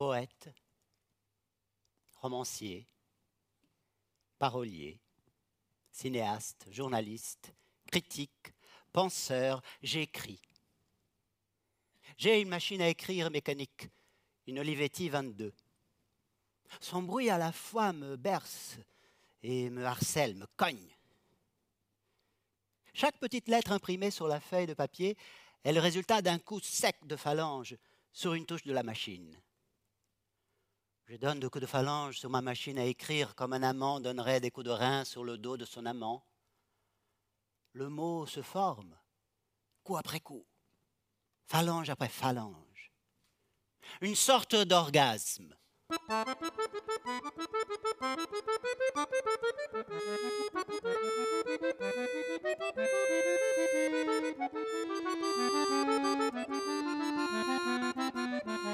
Poète, romancier, parolier, cinéaste, journaliste, critique, penseur, j'écris. J'ai une machine à écrire mécanique, une Olivetti 22. Son bruit à la fois me berce et me harcèle, me cogne. Chaque petite lettre imprimée sur la feuille de papier est le résultat d'un coup sec de phalange sur une touche de la machine. Je donne des coups de phalange sur ma machine à écrire comme un amant donnerait des coups de rein sur le dos de son amant. Le mot se forme, coup après coup, phalange après phalange. Une sorte d'orgasme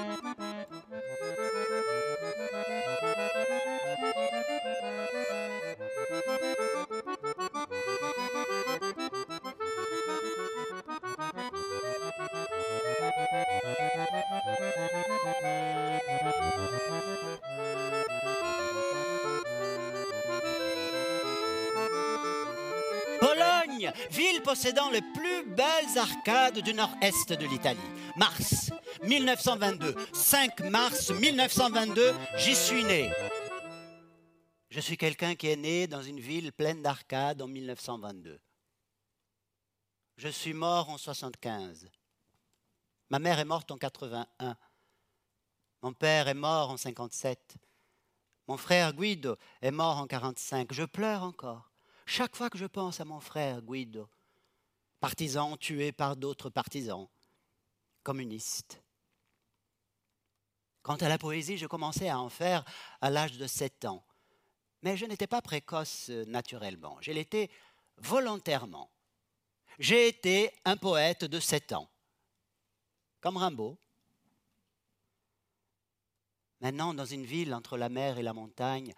ville possédant les plus belles arcades du nord-est de l'Italie. Mars 1922, 5 mars 1922, j'y suis né. Je suis quelqu'un qui est né dans une ville pleine d'arcades en 1922. Je suis mort en 75. Ma mère est morte en 81. Mon père est mort en 57. Mon frère Guido est mort en 45. Je pleure encore. Chaque fois que je pense à mon frère Guido, partisan tué par d'autres partisans, communistes. Quant à la poésie, je commençais à en faire à l'âge de 7 ans. Mais je n'étais pas précoce euh, naturellement, je l'étais volontairement. J'ai été un poète de 7 ans, comme Rimbaud. Maintenant, dans une ville entre la mer et la montagne,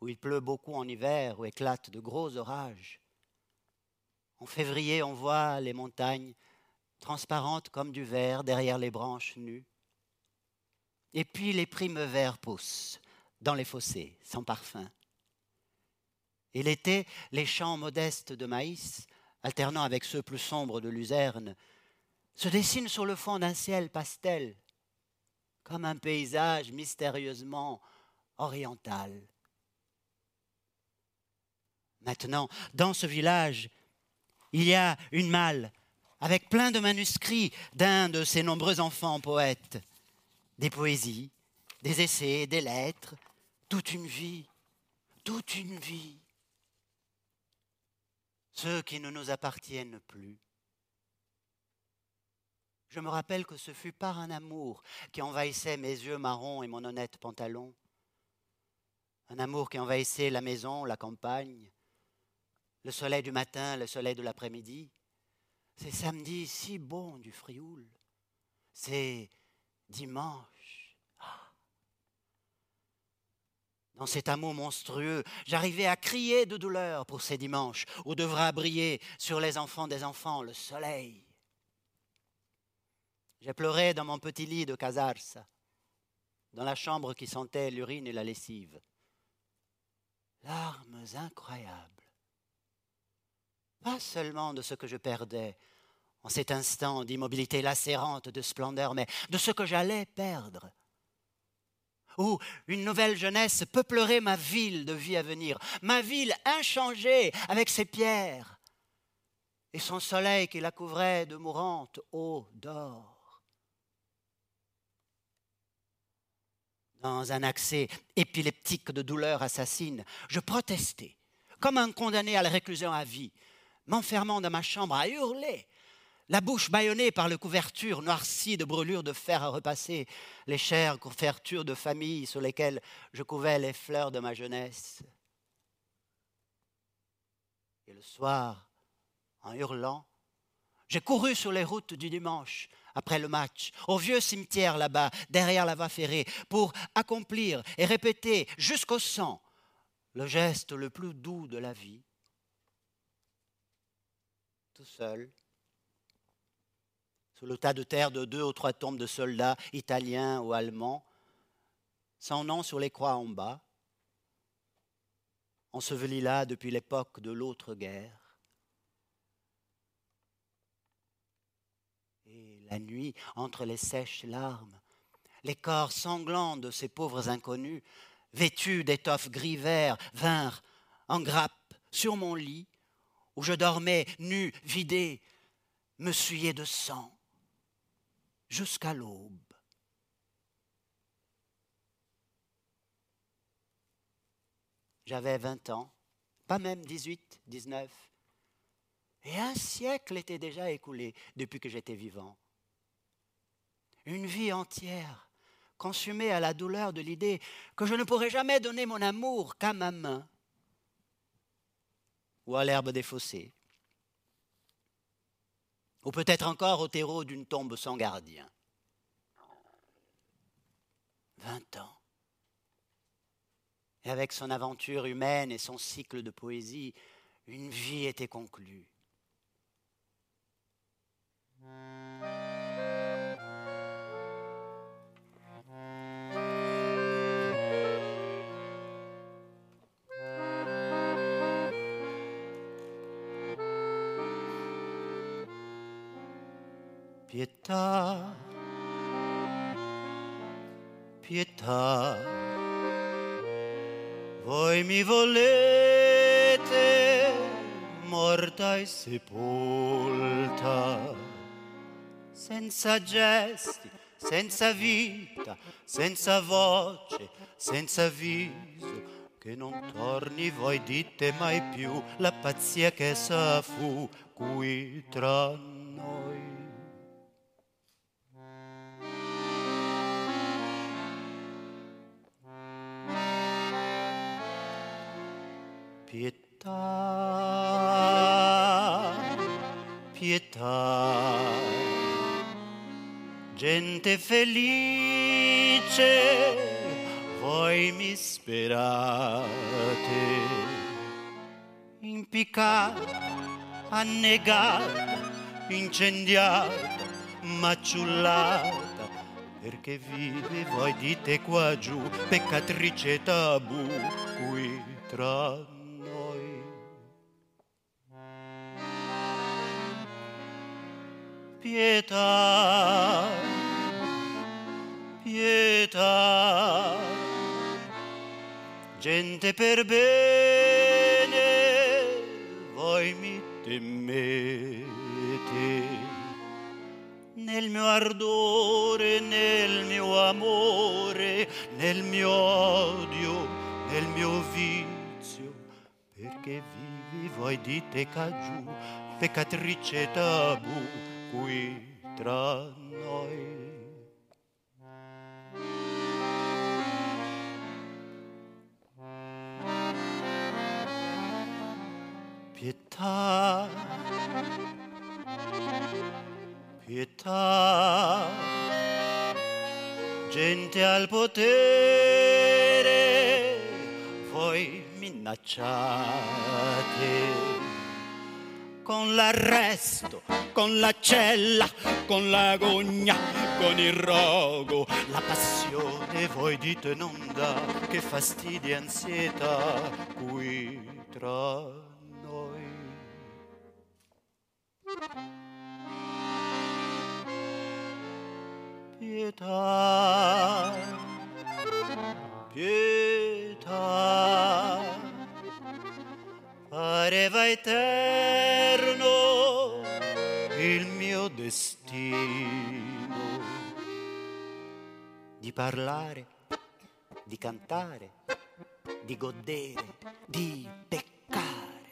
où il pleut beaucoup en hiver, où éclatent de gros orages. En février, on voit les montagnes transparentes comme du verre derrière les branches nues. Et puis les primes verts poussent dans les fossés, sans parfum. Et l'été, les champs modestes de maïs, alternant avec ceux plus sombres de luzerne, se dessinent sur le fond d'un ciel pastel, comme un paysage mystérieusement oriental. Maintenant, dans ce village, il y a une malle avec plein de manuscrits d'un de ses nombreux enfants poètes, des poésies, des essais, des lettres, toute une vie, toute une vie. Ceux qui ne nous appartiennent plus. Je me rappelle que ce fut par un amour qui envahissait mes yeux marrons et mon honnête pantalon. Un amour qui envahissait la maison, la campagne, le soleil du matin, le soleil de l'après-midi. C'est samedi si bon du Frioul. C'est dimanche. Ah. Dans cet amour monstrueux, j'arrivais à crier de douleur pour ces dimanches où devra briller sur les enfants des enfants le soleil. J'ai pleuré dans mon petit lit de Casarsa, dans la chambre qui sentait l'urine et la lessive. Larmes incroyables pas seulement de ce que je perdais en cet instant d'immobilité lacérante de splendeur, mais de ce que j'allais perdre. Où une nouvelle jeunesse peuplerait ma ville de vie à venir, ma ville inchangée avec ses pierres et son soleil qui la couvrait de mourantes eaux d'or. Dans un accès épileptique de douleur assassine, je protestais, comme un condamné à la réclusion à vie, m'enfermant dans ma chambre à hurler, la bouche bâillonnée par les couvertures noircies de brûlures de fer à repasser, les chères couvertures de famille sur lesquelles je couvais les fleurs de ma jeunesse. Et le soir, en hurlant, j'ai couru sur les routes du dimanche après le match, au vieux cimetière là-bas, derrière la voie ferrée, pour accomplir et répéter jusqu'au sang le geste le plus doux de la vie, tout seul, sous le tas de terre de deux ou trois tombes de soldats italiens ou allemands, sans nom sur les croix en bas, enseveli là depuis l'époque de l'autre guerre. Et la nuit, entre les sèches larmes, les corps sanglants de ces pauvres inconnus, vêtus d'étoffes gris vert, vinrent en grappe sur mon lit, où je dormais nu, vidé, me suyer de sang, jusqu'à l'aube. J'avais 20 ans, pas même 18, 19. Et un siècle était déjà écoulé depuis que j'étais vivant. Une vie entière consumée à la douleur de l'idée que je ne pourrais jamais donner mon amour qu'à ma main ou à l'herbe des fossés, ou peut-être encore au terreau d'une tombe sans gardien. Vingt ans. Et avec son aventure humaine et son cycle de poésie, une vie était conclue. Pietà, pietà voi mi volete morta e sepolta, senza gesti, senza vita, senza voce, senza viso, che non torni voi dite mai più la pazzia che sa fu qui tra noi. Pietà, pietà, gente felice, voi mi sperate, impiccata, annegata, incendiata, maciullata, perché vive voi dite qua giù, peccatrice tabù qui tra pietà, pietà, gente per bene, voi mi temete. Nel mio ardore, nel mio amore, nel mio odio, nel mio vizio, perché vivi voi dite caggiù, peccatrice tabù qui tra noi. Pietà, pietà, gente al potere, voi minacciate con l'arresto, con la cella, con l'agonia, con il rogo. La passione voi dite non dà, che fastidio e ansietà qui tra noi. Pietà, pietà, pareva eterno il mio destino di parlare, di cantare, di godere, di peccare.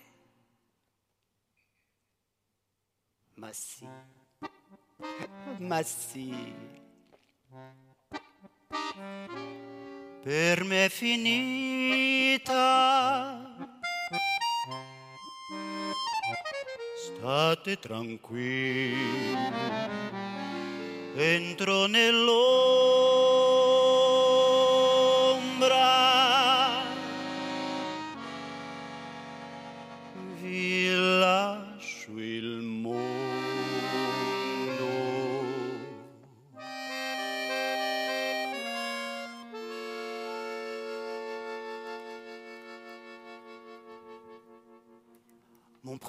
Ma sì, ma sì. Per me è finita state tranquilli, entro nell'ombra,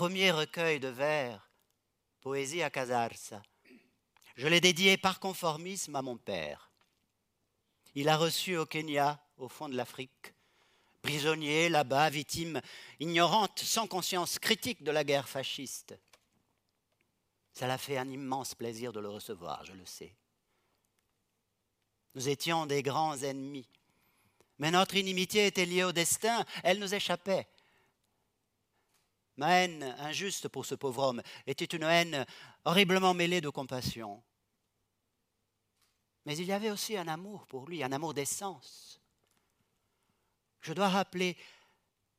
premier recueil de vers, Poésie à Casarsa. Je l'ai dédié par conformisme à mon père. Il a reçu au Kenya, au fond de l'Afrique, prisonnier là-bas, victime ignorante, sans conscience critique de la guerre fasciste. Ça l'a fait un immense plaisir de le recevoir, je le sais. Nous étions des grands ennemis, mais notre inimitié était liée au destin, elle nous échappait. Ma haine injuste pour ce pauvre homme était une haine horriblement mêlée de compassion. Mais il y avait aussi un amour pour lui, un amour d'essence. Je dois rappeler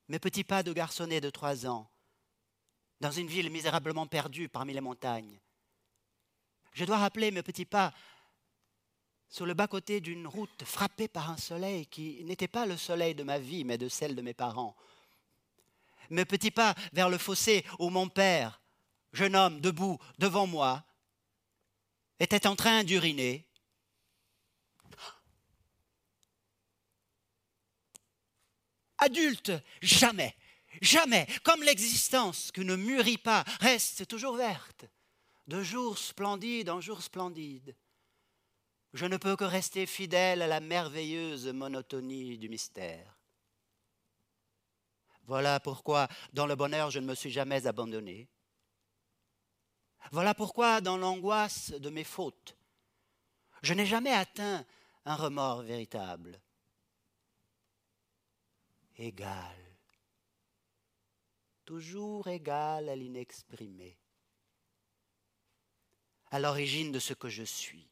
mes petits pas de garçonnet de trois ans, dans une ville misérablement perdue parmi les montagnes. Je dois rappeler mes petits pas sur le bas-côté d'une route frappée par un soleil qui n'était pas le soleil de ma vie, mais de celle de mes parents. Mes petits pas vers le fossé où mon père, jeune homme debout devant moi, était en train d'uriner adulte, jamais, jamais, comme l'existence que ne mûrit pas, reste toujours verte, de jour splendide en jour splendide. Je ne peux que rester fidèle à la merveilleuse monotonie du mystère. Voilà pourquoi, dans le bonheur, je ne me suis jamais abandonné. Voilà pourquoi, dans l'angoisse de mes fautes, je n'ai jamais atteint un remords véritable égal, toujours égal à l'inexprimé, à l'origine de ce que je suis.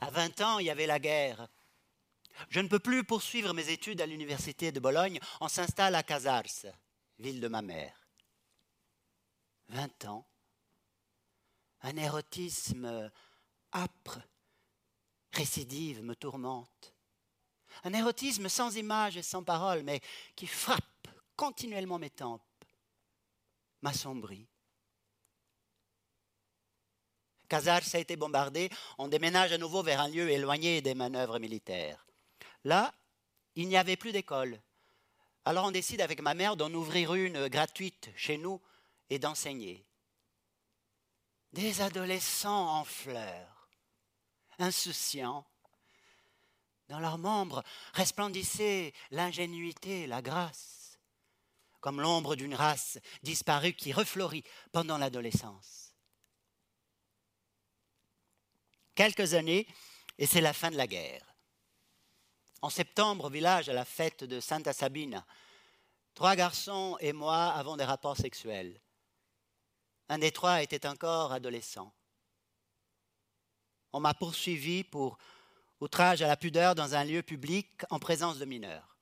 À 20 ans, il y avait la guerre. Je ne peux plus poursuivre mes études à l'université de Bologne. On s'installe à Casars, ville de ma mère. 20 ans, un érotisme âpre, récidive, me tourmente. Un érotisme sans image et sans parole, mais qui frappe continuellement mes tempes, m'assombrit. Casars a été bombardé, on déménage à nouveau vers un lieu éloigné des manœuvres militaires. Là, il n'y avait plus d'école. Alors on décide avec ma mère d'en ouvrir une gratuite chez nous et d'enseigner. Des adolescents en fleurs, insouciants. Dans leurs membres resplendissait l'ingénuité, la grâce, comme l'ombre d'une race disparue qui refleurit pendant l'adolescence. Quelques années, et c'est la fin de la guerre. En septembre, au village, à la fête de Santa Sabina, trois garçons et moi avons des rapports sexuels. Un des trois était encore adolescent. On m'a poursuivi pour outrage à la pudeur dans un lieu public en présence de mineurs.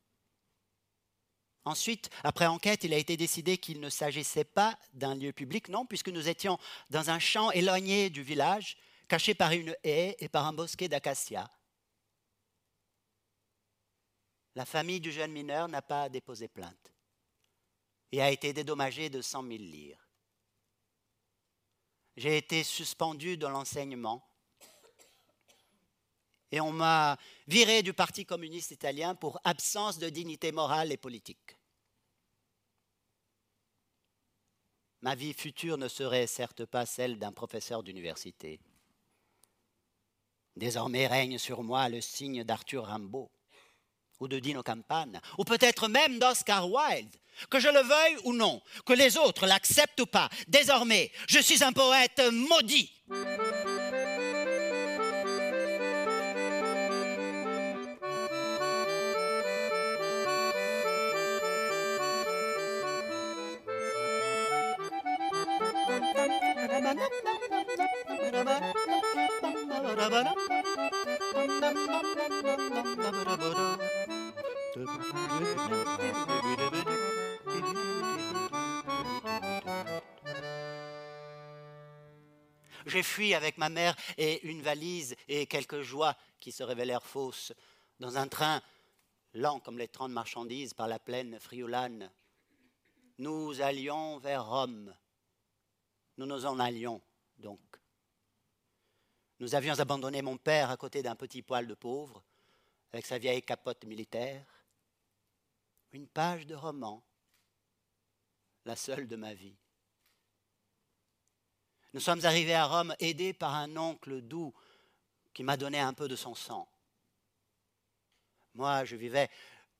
Ensuite, après enquête, il a été décidé qu'il ne s'agissait pas d'un lieu public, non, puisque nous étions dans un champ éloigné du village, caché par une haie et par un bosquet d'acacias. La famille du jeune mineur n'a pas déposé plainte et a été dédommagée de cent mille lires. J'ai été suspendu de l'enseignement. Et on m'a viré du Parti communiste italien pour absence de dignité morale et politique. Ma vie future ne serait certes pas celle d'un professeur d'université. Désormais règne sur moi le signe d'Arthur Rimbaud, ou de Dino Campana, ou peut-être même d'Oscar Wilde, que je le veuille ou non, que les autres l'acceptent ou pas, désormais, je suis un poète maudit. J'ai fui avec ma mère et une valise et quelques joies qui se révélèrent fausses dans un train lent comme les trains de marchandises par la plaine friolane. Nous allions vers Rome. Nous nous en allions donc. Nous avions abandonné mon père à côté d'un petit poil de pauvre, avec sa vieille capote militaire. Une page de roman, la seule de ma vie. Nous sommes arrivés à Rome aidés par un oncle doux qui m'a donné un peu de son sang. Moi, je vivais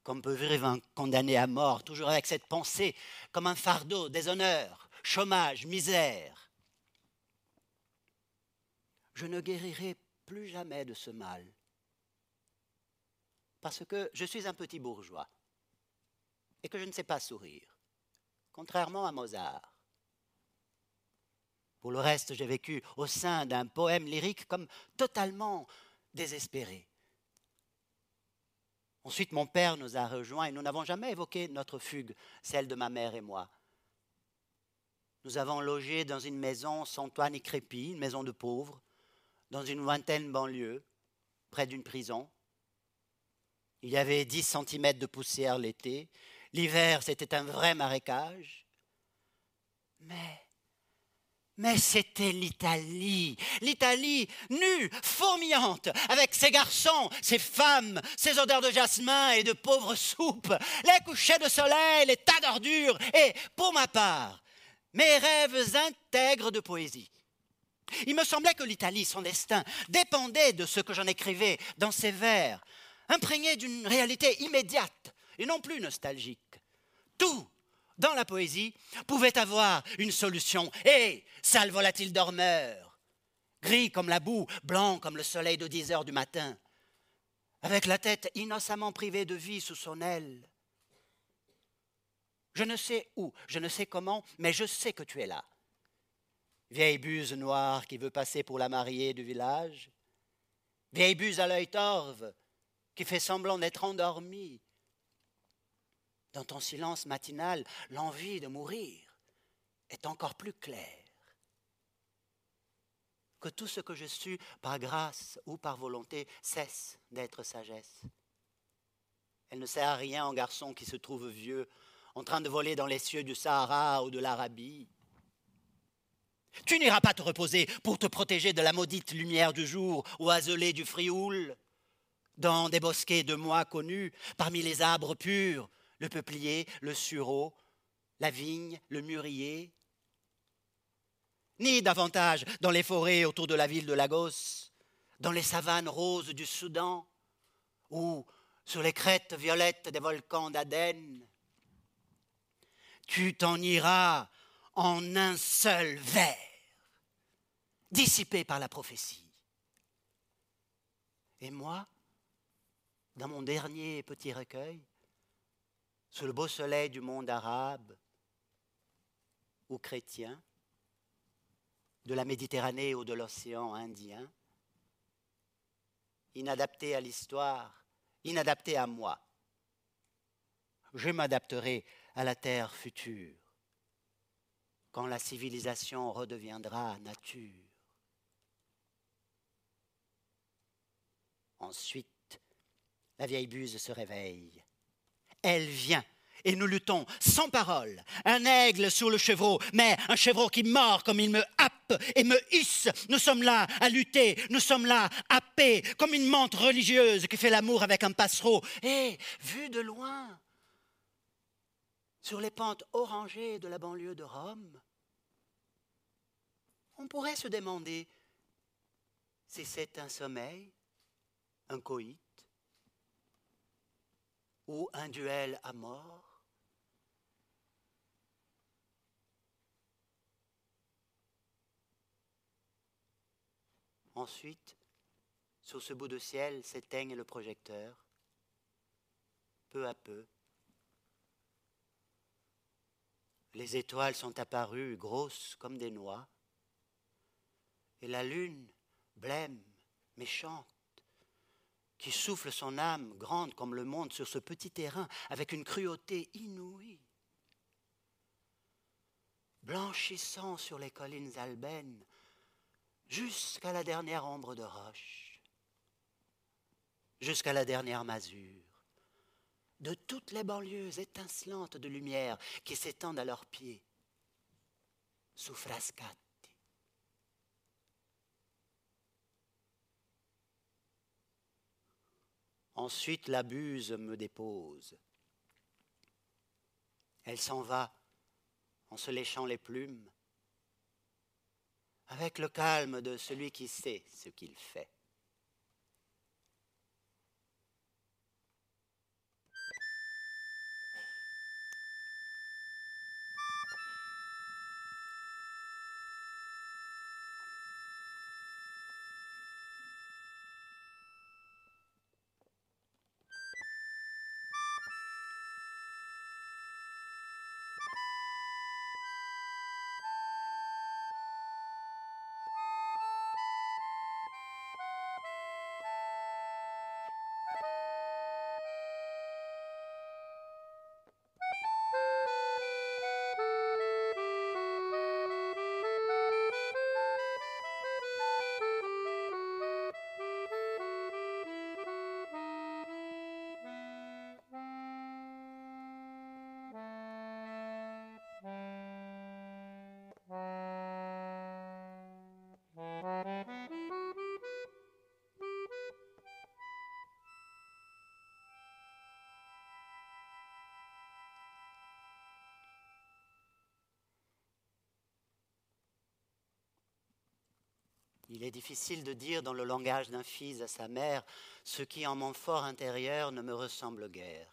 comme peut vivre un condamné à mort, toujours avec cette pensée comme un fardeau, déshonneur, chômage, misère. Je ne guérirai plus jamais de ce mal, parce que je suis un petit bourgeois et que je ne sais pas sourire, contrairement à Mozart. Pour le reste, j'ai vécu au sein d'un poème lyrique comme totalement désespéré. Ensuite, mon père nous a rejoints et nous n'avons jamais évoqué notre fugue, celle de ma mère et moi. Nous avons logé dans une maison sans toit ni crépi, une maison de pauvres, dans une lointaine banlieue, près d'une prison. Il y avait 10 centimètres de poussière l'été. L'hiver, c'était un vrai marécage. Mais mais c'était l'Italie, l'Italie nue, fourmillante, avec ses garçons, ses femmes, ses odeurs de jasmin et de pauvres soupes, les couchers de soleil, les tas d'ordures, et, pour ma part, mes rêves intègres de poésie. Il me semblait que l'Italie, son destin, dépendait de ce que j'en écrivais dans ces vers, imprégnés d'une réalité immédiate et non plus nostalgique. Tout dans la poésie, pouvait avoir une solution. Et sale volatile dormeur, gris comme la boue, blanc comme le soleil de dix heures du matin, avec la tête innocemment privée de vie sous son aile. Je ne sais où, je ne sais comment, mais je sais que tu es là. Vieille buse noire qui veut passer pour la mariée du village, vieille buse à l'œil torve qui fait semblant d'être endormie, dans ton silence matinal, l'envie de mourir est encore plus claire. Que tout ce que je suis, par grâce ou par volonté, cesse d'être sagesse. Elle ne sert à rien en garçon qui se trouve vieux, en train de voler dans les cieux du Sahara ou de l'Arabie. Tu n'iras pas te reposer pour te protéger de la maudite lumière du jour oiselée du Frioul, dans des bosquets de mois connus, parmi les arbres purs, le peuplier, le sureau, la vigne, le mûrier, ni davantage dans les forêts autour de la ville de Lagos, dans les savanes roses du Soudan, ou sur les crêtes violettes des volcans d'Aden. Tu t'en iras en un seul vers, dissipé par la prophétie. Et moi, dans mon dernier petit recueil, sous le beau soleil du monde arabe ou chrétien, de la Méditerranée ou de l'océan Indien, inadapté à l'histoire, inadapté à moi. Je m'adapterai à la terre future, quand la civilisation redeviendra nature. Ensuite, la vieille buse se réveille elle vient. Et nous luttons sans parole. Un aigle sur le chevreau, mais un chevreau qui mord comme il me happe et me hisse. Nous sommes là à lutter, nous sommes là happés, comme une menthe religieuse qui fait l'amour avec un passereau. Et, vu de loin, sur les pentes orangées de la banlieue de Rome, on pourrait se demander si c'est un sommeil, un coït, ou un duel à mort? Ensuite, sur ce bout de ciel s'éteigne le projecteur. Peu à peu, les étoiles sont apparues grosses comme des noix, et la lune, blême, méchante, qui souffle son âme grande comme le monde sur ce petit terrain avec une cruauté inouïe. Blanchissant sur les collines albaines jusqu'à la dernière ombre de roche, jusqu'à la dernière masure, de toutes les banlieues étincelantes de lumière qui s'étendent à leurs pieds, sous frascati, Ensuite la buse me dépose. Elle s'en va en se léchant les plumes, avec le calme de celui qui sait ce qu'il fait. Il est difficile de dire dans le langage d'un fils à sa mère ce qui en mon fort intérieur ne me ressemble guère.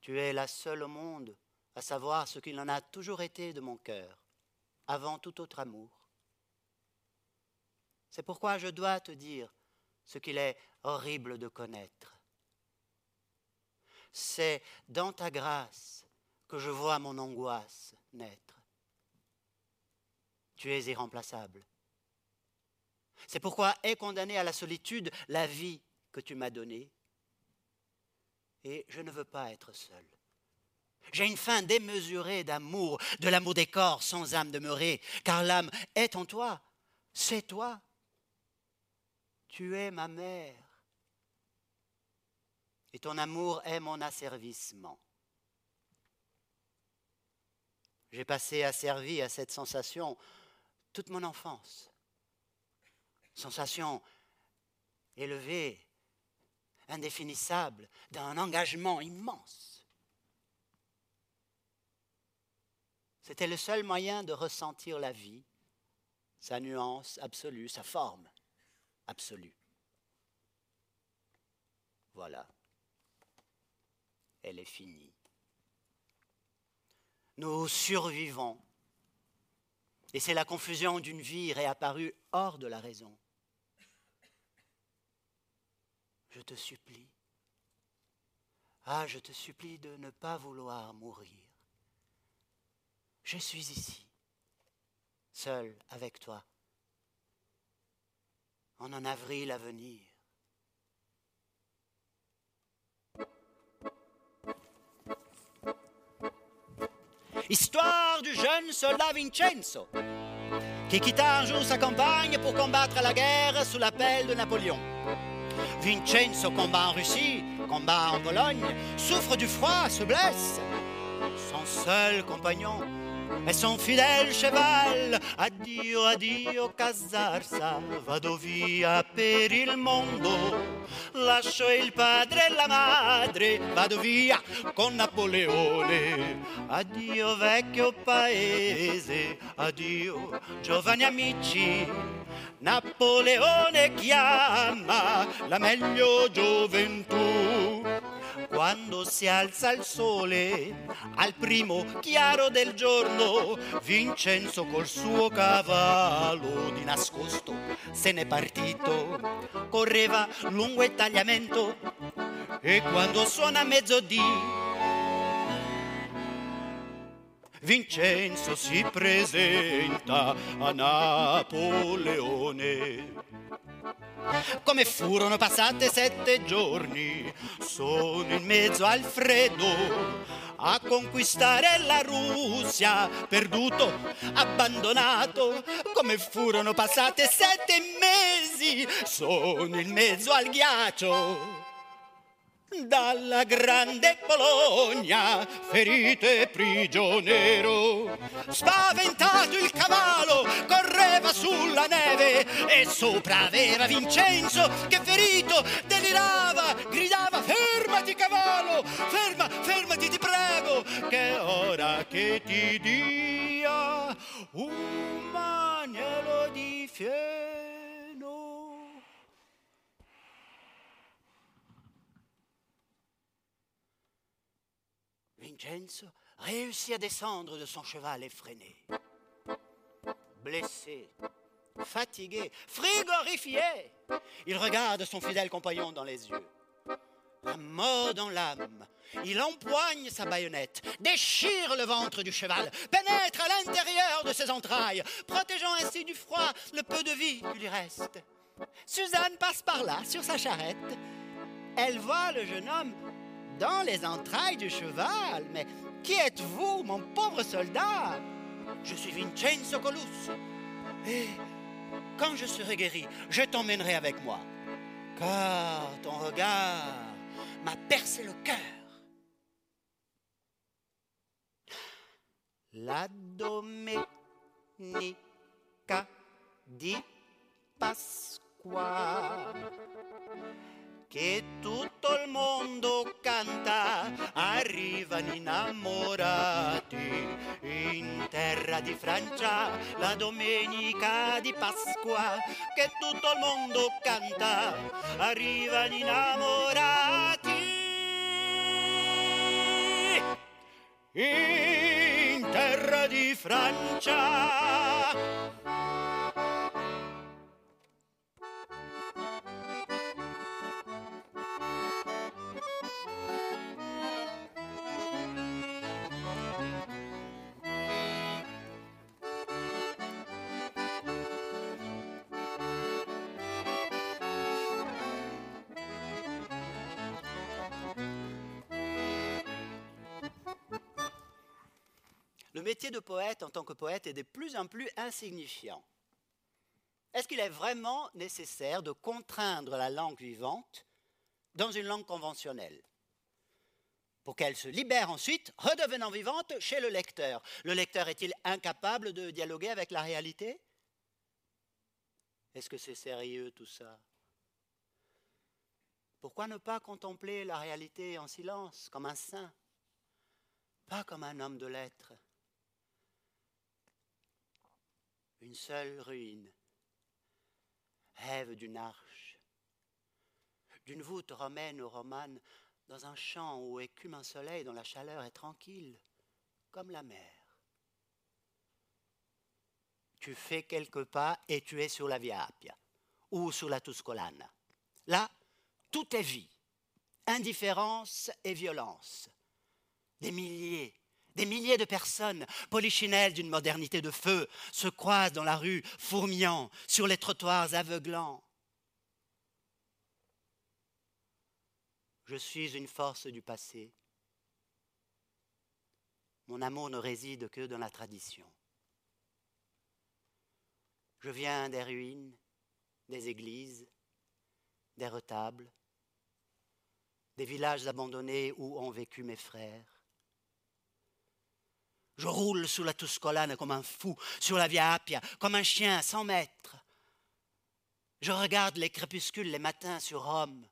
Tu es la seule au monde à savoir ce qu'il en a toujours été de mon cœur, avant tout autre amour. C'est pourquoi je dois te dire ce qu'il est horrible de connaître. C'est dans ta grâce que je vois mon angoisse naître tu es irremplaçable. C'est pourquoi est condamnée à la solitude la vie que tu m'as donnée. Et je ne veux pas être seul. J'ai une faim démesurée d'amour, de l'amour des corps sans âme demeurée, car l'âme est en toi, c'est toi. Tu es ma mère. Et ton amour est mon asservissement. J'ai passé asservi à cette sensation toute mon enfance. Sensation élevée, indéfinissable, d'un engagement immense. C'était le seul moyen de ressentir la vie, sa nuance absolue, sa forme absolue. Voilà, elle est finie. Nous survivons et c'est la confusion d'une vie réapparue hors de la raison. Je te supplie, ah, je te supplie de ne pas vouloir mourir. Je suis ici, seul avec toi, en un avril à venir. Histoire du jeune soldat Vincenzo, qui quitta un jour sa campagne pour combattre la guerre sous l'appel de Napoléon. Vincenzo combat en Russie, combat en Pologne, souffre du froid, se blesse. Son seul compagnon è son fidel cheval. Addio, addio, Casarsa, vado via per il mondo. Lascio il padre e la madre, vado via con Napoleone. Addio vecchio paese, addio giovani amici. Napoleone chiama la meglio gioventù quando si alza il sole al primo chiaro del giorno, Vincenzo col suo cavallo di nascosto se n'è partito, correva lungo il tagliamento e quando suona mezzodì Vincenzo si presenta a Napoleone come furono passate sette giorni, sono in mezzo al freddo a conquistare la Russia, perduto, abbandonato, come furono passate sette mesi, sono in mezzo al ghiaccio dalla grande Bologna, ferito e prigioniero. Spaventato il cavallo, correva sulla neve e sopra aveva Vincenzo che ferito delirava, gridava fermati cavallo, ferma, fermati ti prego, che ora che ti dia un maniero di fieno. Vincenzo réussit à descendre de son cheval effréné. Blessé, fatigué, frigorifié, il regarde son fidèle compagnon dans les yeux. La mort dans l'âme, il empoigne sa baïonnette, déchire le ventre du cheval, pénètre à l'intérieur de ses entrailles, protégeant ainsi du froid le peu de vie qui lui reste. Suzanne passe par là, sur sa charrette. Elle voit le jeune homme dans les entrailles du cheval. Mais qui êtes-vous, mon pauvre soldat? Je suis Vincenzo Colus. Et quand je serai guéri, je t'emmènerai avec moi. Car ton regard m'a percé le cœur. La domenica di Pasqua che tutto il mondo canta, arrivano innamorati in terra di Francia la domenica di Pasqua, che tutto il mondo canta, arrivano innamorati in terra di Francia. Métier de poète en tant que poète est de plus en plus insignifiant. Est-ce qu'il est vraiment nécessaire de contraindre la langue vivante dans une langue conventionnelle? Pour qu'elle se libère ensuite, redevenant vivante chez le lecteur. Le lecteur est-il incapable de dialoguer avec la réalité? Est-ce que c'est sérieux tout ça? Pourquoi ne pas contempler la réalité en silence, comme un saint, pas comme un homme de lettres une seule ruine, rêve d'une arche, d'une voûte romaine ou romane, dans un champ où écume un soleil dont la chaleur est tranquille, comme la mer. Tu fais quelques pas et tu es sur la Via Appia ou sur la Tuscolana. Là, tout est vie, indifférence et violence. Des milliers, des milliers de personnes, polichinelles d'une modernité de feu, se croisent dans la rue, fourmillant, sur les trottoirs aveuglants. Je suis une force du passé. Mon amour ne réside que dans la tradition. Je viens des ruines, des églises, des retables, des villages abandonnés où ont vécu mes frères. Je roule sous la Tuscolane comme un fou, sur la Via Appia, comme un chien sans maître. Je regarde les crépuscules les matins sur Rome,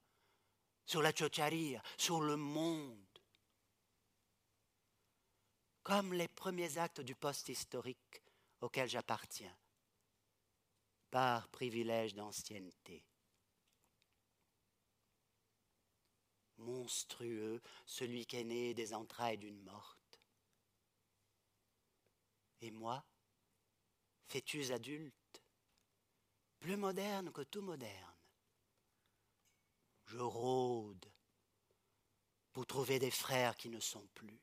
sur la Ciociaria, sur le monde. Comme les premiers actes du poste historique auquel j'appartiens, par privilège d'ancienneté. Monstrueux, celui qui est né des entrailles d'une morte. Et moi, fœtus adulte, plus moderne que tout moderne, je rôde pour trouver des frères qui ne sont plus.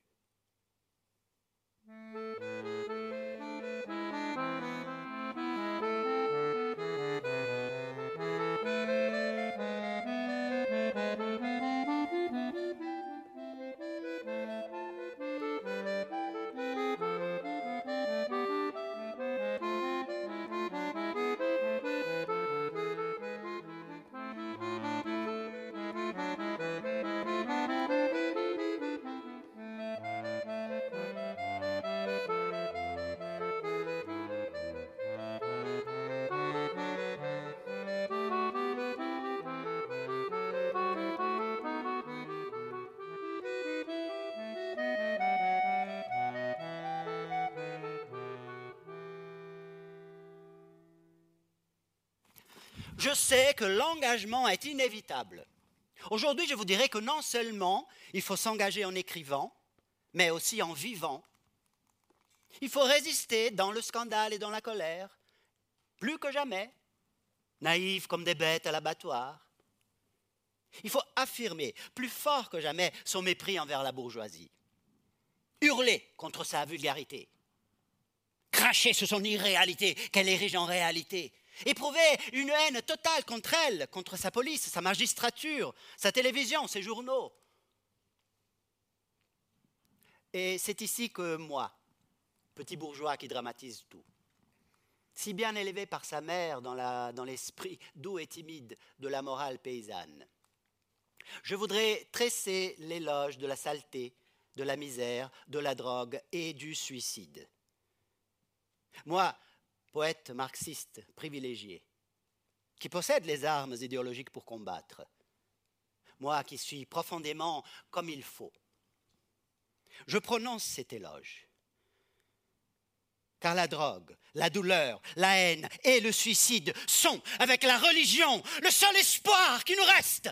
Je sais que l'engagement est inévitable. Aujourd'hui, je vous dirais que non seulement il faut s'engager en écrivant, mais aussi en vivant. Il faut résister dans le scandale et dans la colère, plus que jamais, naïfs comme des bêtes à l'abattoir. Il faut affirmer plus fort que jamais son mépris envers la bourgeoisie, hurler contre sa vulgarité, cracher sur son irréalité qu'elle érige en réalité, éprouver une haine totale contre elle, contre sa police, sa magistrature, sa télévision, ses journaux. Et c'est ici que moi, petit bourgeois qui dramatise tout, si bien élevé par sa mère dans l'esprit doux et timide de la morale paysanne, je voudrais tresser l'éloge de la saleté, de la misère, de la drogue et du suicide. Moi, poète marxiste privilégié, qui possède les armes idéologiques pour combattre, moi qui suis profondément comme il faut, je prononce cet éloge. Car la drogue, la douleur, la haine et le suicide sont, avec la religion, le seul espoir qui nous reste.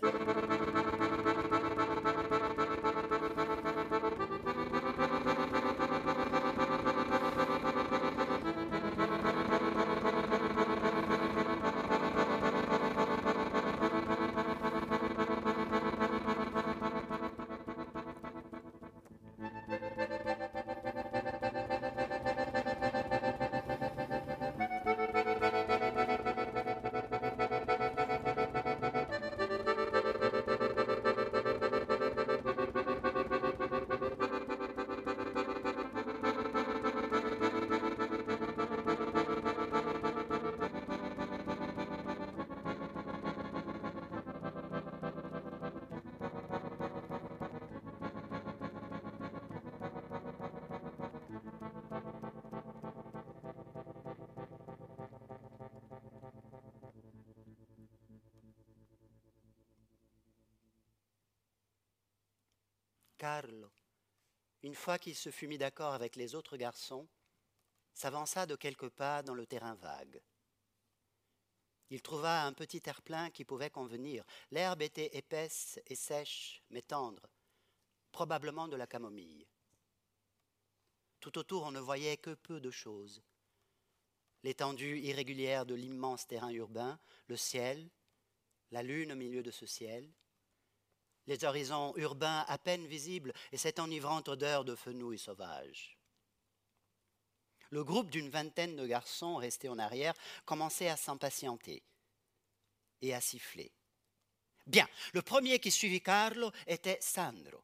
Carlo, une fois qu'il se fut mis d'accord avec les autres garçons, s'avança de quelques pas dans le terrain vague. Il trouva un petit terre-plein qui pouvait convenir. L'herbe était épaisse et sèche, mais tendre, probablement de la camomille. Tout autour, on ne voyait que peu de choses. L'étendue irrégulière de l'immense terrain urbain, le ciel, la lune au milieu de ce ciel, les horizons urbains à peine visibles et cette enivrante odeur de fenouil sauvage. Le groupe d'une vingtaine de garçons restés en arrière commençait à s'impatienter et à siffler. Bien, le premier qui suivit Carlo était Sandro.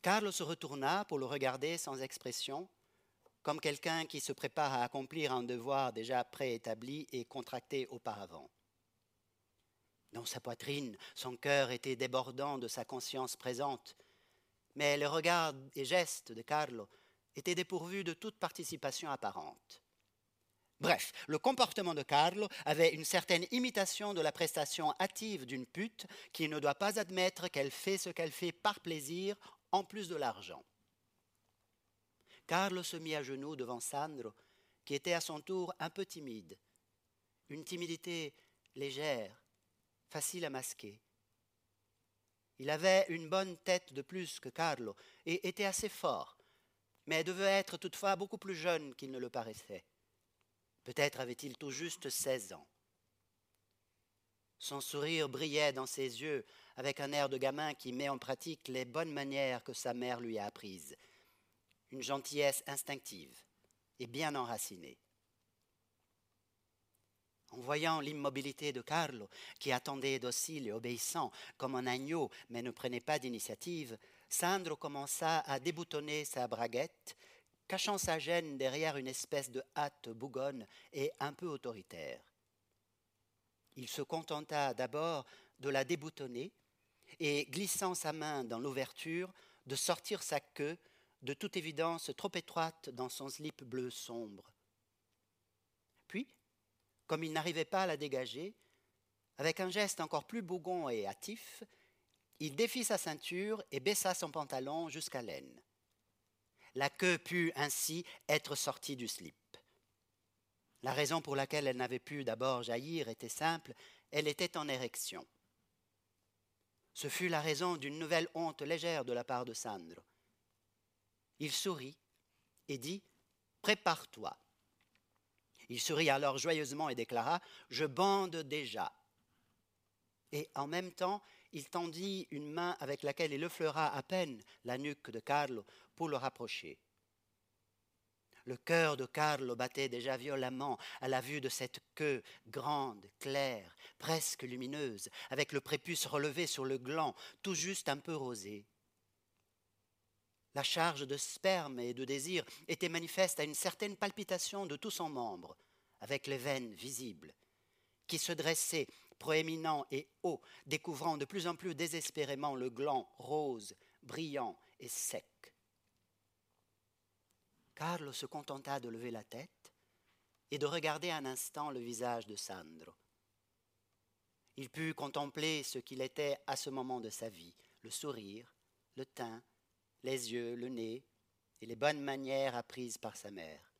Carlo se retourna pour le regarder sans expression, comme quelqu'un qui se prépare à accomplir un devoir déjà préétabli et contracté auparavant. Dans sa poitrine, son cœur était débordant de sa conscience présente, mais les regards et gestes de Carlo étaient dépourvus de toute participation apparente. Bref, le comportement de Carlo avait une certaine imitation de la prestation hâtive d'une pute qui ne doit pas admettre qu'elle fait ce qu'elle fait par plaisir en plus de l'argent. Carlo se mit à genoux devant Sandro, qui était à son tour un peu timide, une timidité légère, facile à masquer. Il avait une bonne tête de plus que Carlo et était assez fort, mais devait être toutefois beaucoup plus jeune qu'il ne le paraissait. Peut-être avait-il tout juste seize ans. Son sourire brillait dans ses yeux avec un air de gamin qui met en pratique les bonnes manières que sa mère lui a apprises, une gentillesse instinctive et bien enracinée. En voyant l'immobilité de Carlo, qui attendait docile et obéissant comme un agneau, mais ne prenait pas d'initiative, Sandro commença à déboutonner sa braguette, cachant sa gêne derrière une espèce de hâte bougonne et un peu autoritaire. Il se contenta d'abord de la déboutonner et, glissant sa main dans l'ouverture, de sortir sa queue, de toute évidence trop étroite dans son slip bleu sombre. Comme il n'arrivait pas à la dégager, avec un geste encore plus bougon et hâtif, il défit sa ceinture et baissa son pantalon jusqu'à l'aine. La queue put ainsi être sortie du slip. La raison pour laquelle elle n'avait pu d'abord jaillir était simple, elle était en érection. Ce fut la raison d'une nouvelle honte légère de la part de Sandro. Il sourit et dit Prépare-toi. Il sourit alors joyeusement et déclara Je bande déjà. Et en même temps, il tendit une main avec laquelle il effleura à peine la nuque de Carlo pour le rapprocher. Le cœur de Carlo battait déjà violemment à la vue de cette queue grande, claire, presque lumineuse, avec le prépuce relevé sur le gland, tout juste un peu rosé. La charge de sperme et de désir était manifeste à une certaine palpitation de tout son membre, avec les veines visibles, qui se dressaient proéminent et haut, découvrant de plus en plus désespérément le gland rose, brillant et sec. Carlo se contenta de lever la tête et de regarder un instant le visage de Sandro. Il put contempler ce qu'il était à ce moment de sa vie, le sourire, le teint, les yeux, le nez et les bonnes manières apprises par sa mère.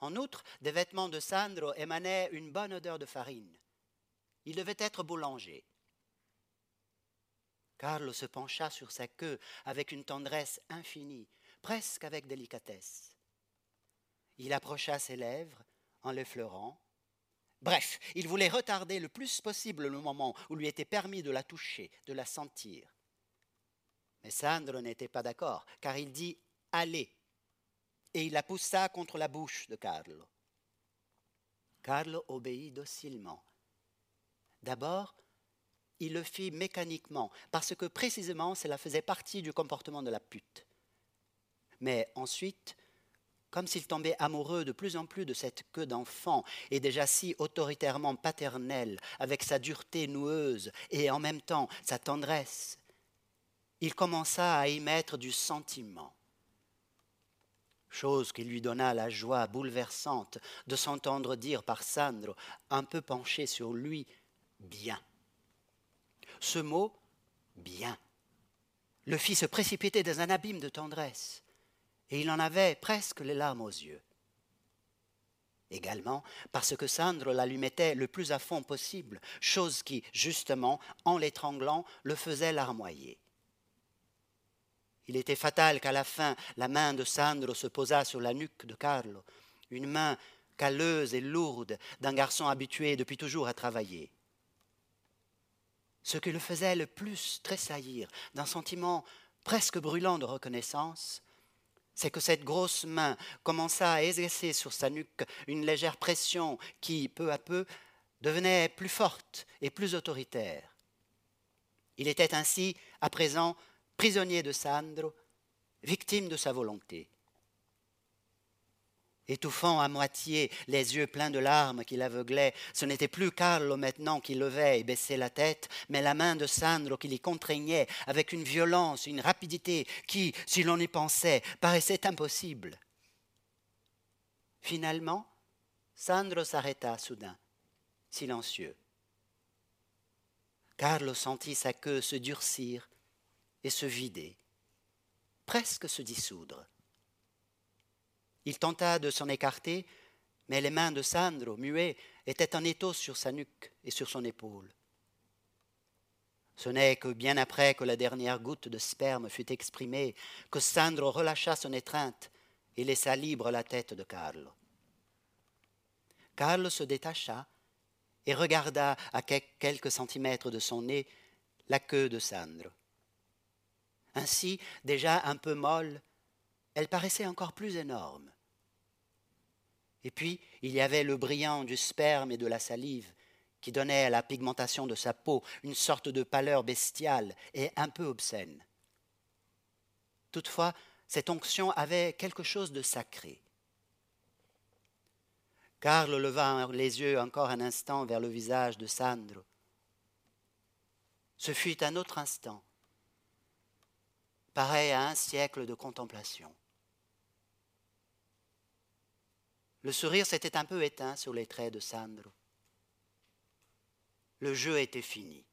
En outre, des vêtements de Sandro émanaient une bonne odeur de farine. Il devait être boulanger. Carlo se pencha sur sa queue avec une tendresse infinie, presque avec délicatesse. Il approcha ses lèvres en l'effleurant. Bref, il voulait retarder le plus possible le moment où lui était permis de la toucher, de la sentir. Mais Sandro n'était pas d'accord, car il dit Allez et il la poussa contre la bouche de Carlo. Carlo obéit docilement. D'abord, il le fit mécaniquement, parce que précisément cela faisait partie du comportement de la pute. Mais ensuite, comme s'il tombait amoureux de plus en plus de cette queue d'enfant, et déjà si autoritairement paternelle, avec sa dureté noueuse et en même temps sa tendresse, il commença à y mettre du sentiment. Chose qui lui donna la joie bouleversante de s'entendre dire par Sandro, un peu penché sur lui, bien. Ce mot, bien, le fit se précipiter dans un abîme de tendresse et il en avait presque les larmes aux yeux. Également parce que Sandro la lui mettait le plus à fond possible, chose qui, justement, en l'étranglant, le faisait larmoyer. Il était fatal qu'à la fin, la main de Sandro se posât sur la nuque de Carlo, une main calleuse et lourde d'un garçon habitué depuis toujours à travailler. Ce qui le faisait le plus tressaillir d'un sentiment presque brûlant de reconnaissance, c'est que cette grosse main commença à exercer sur sa nuque une légère pression qui, peu à peu, devenait plus forte et plus autoritaire. Il était ainsi, à présent, prisonnier de Sandro, victime de sa volonté étouffant à moitié les yeux pleins de larmes qui l'aveuglaient. Ce n'était plus Carlo maintenant qui levait et baissait la tête, mais la main de Sandro qui l'y contraignait avec une violence, une rapidité qui, si l'on y pensait, paraissait impossible. Finalement, Sandro s'arrêta soudain, silencieux. Carlo sentit sa queue se durcir et se vider, presque se dissoudre. Il tenta de s'en écarter, mais les mains de Sandro, muet, étaient en étau sur sa nuque et sur son épaule. Ce n'est que bien après que la dernière goutte de sperme fut exprimée que Sandro relâcha son étreinte et laissa libre la tête de Carlo. Carlo se détacha et regarda à quelques centimètres de son nez la queue de Sandro. Ainsi, déjà un peu molle, elle paraissait encore plus énorme. Et puis, il y avait le brillant du sperme et de la salive qui donnait à la pigmentation de sa peau une sorte de pâleur bestiale et un peu obscène. Toutefois, cette onction avait quelque chose de sacré. Carl leva les yeux encore un instant vers le visage de Sandro. Ce fut un autre instant, pareil à un siècle de contemplation. Le sourire s'était un peu éteint sur les traits de Sandro. Le jeu était fini.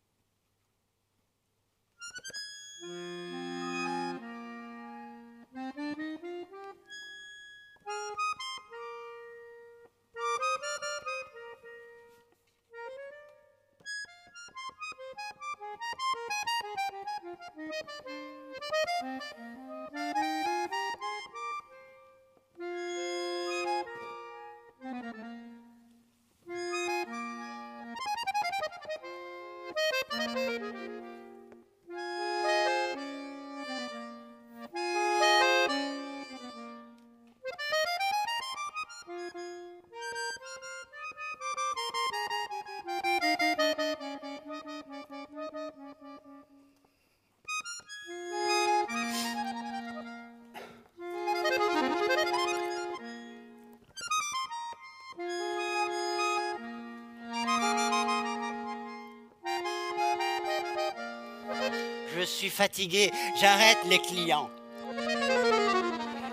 Fatigué, j'arrête les clients.